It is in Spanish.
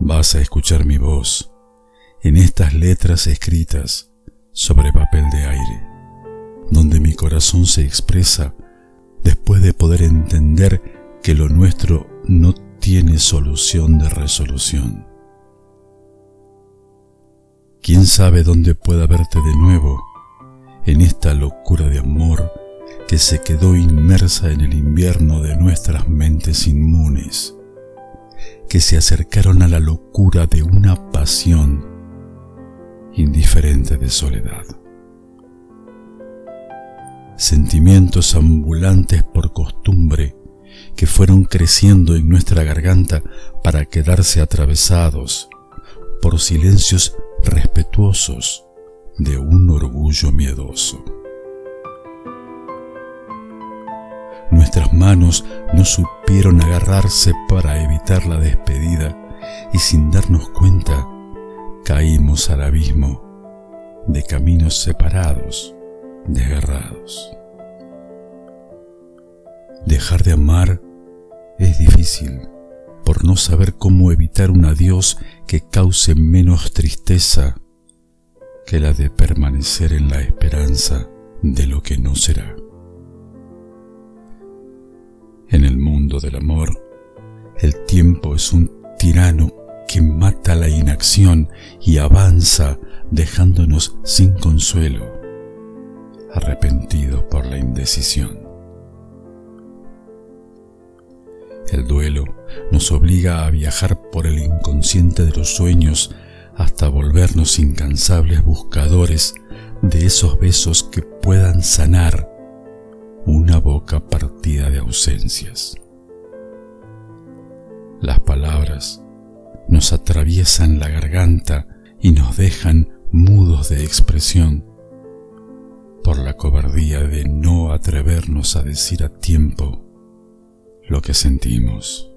vas a escuchar mi voz en estas letras escritas sobre papel de aire, donde mi corazón se expresa después de poder entender que lo nuestro no tiene solución de resolución. ¿Quién sabe dónde pueda verte de nuevo en esta locura de amor que se quedó inmersa en el invierno de nuestras mentes inmunes, que se acercaron a la locura de una pasión indiferente de soledad? Sentimientos ambulantes por costumbre que fueron creciendo en nuestra garganta para quedarse atravesados por silencios respetuosos de un orgullo miedoso. Nuestras manos no supieron agarrarse para evitar la despedida y sin darnos cuenta caímos al abismo de caminos separados, desgarrados. Dejar de amar es difícil por no saber cómo evitar un adiós que cause menos tristeza que la de permanecer en la esperanza de lo que no será. En el mundo del amor, el tiempo es un tirano que mata la inacción y avanza dejándonos sin consuelo, arrepentidos por la indecisión. El duelo nos obliga a viajar por el inconsciente de los sueños hasta volvernos incansables buscadores de esos besos que puedan sanar una boca partida Las palabras nos atraviesan la garganta y nos dejan mudos de expresión por la cobardía de no atrevernos a decir a tiempo lo que sentimos.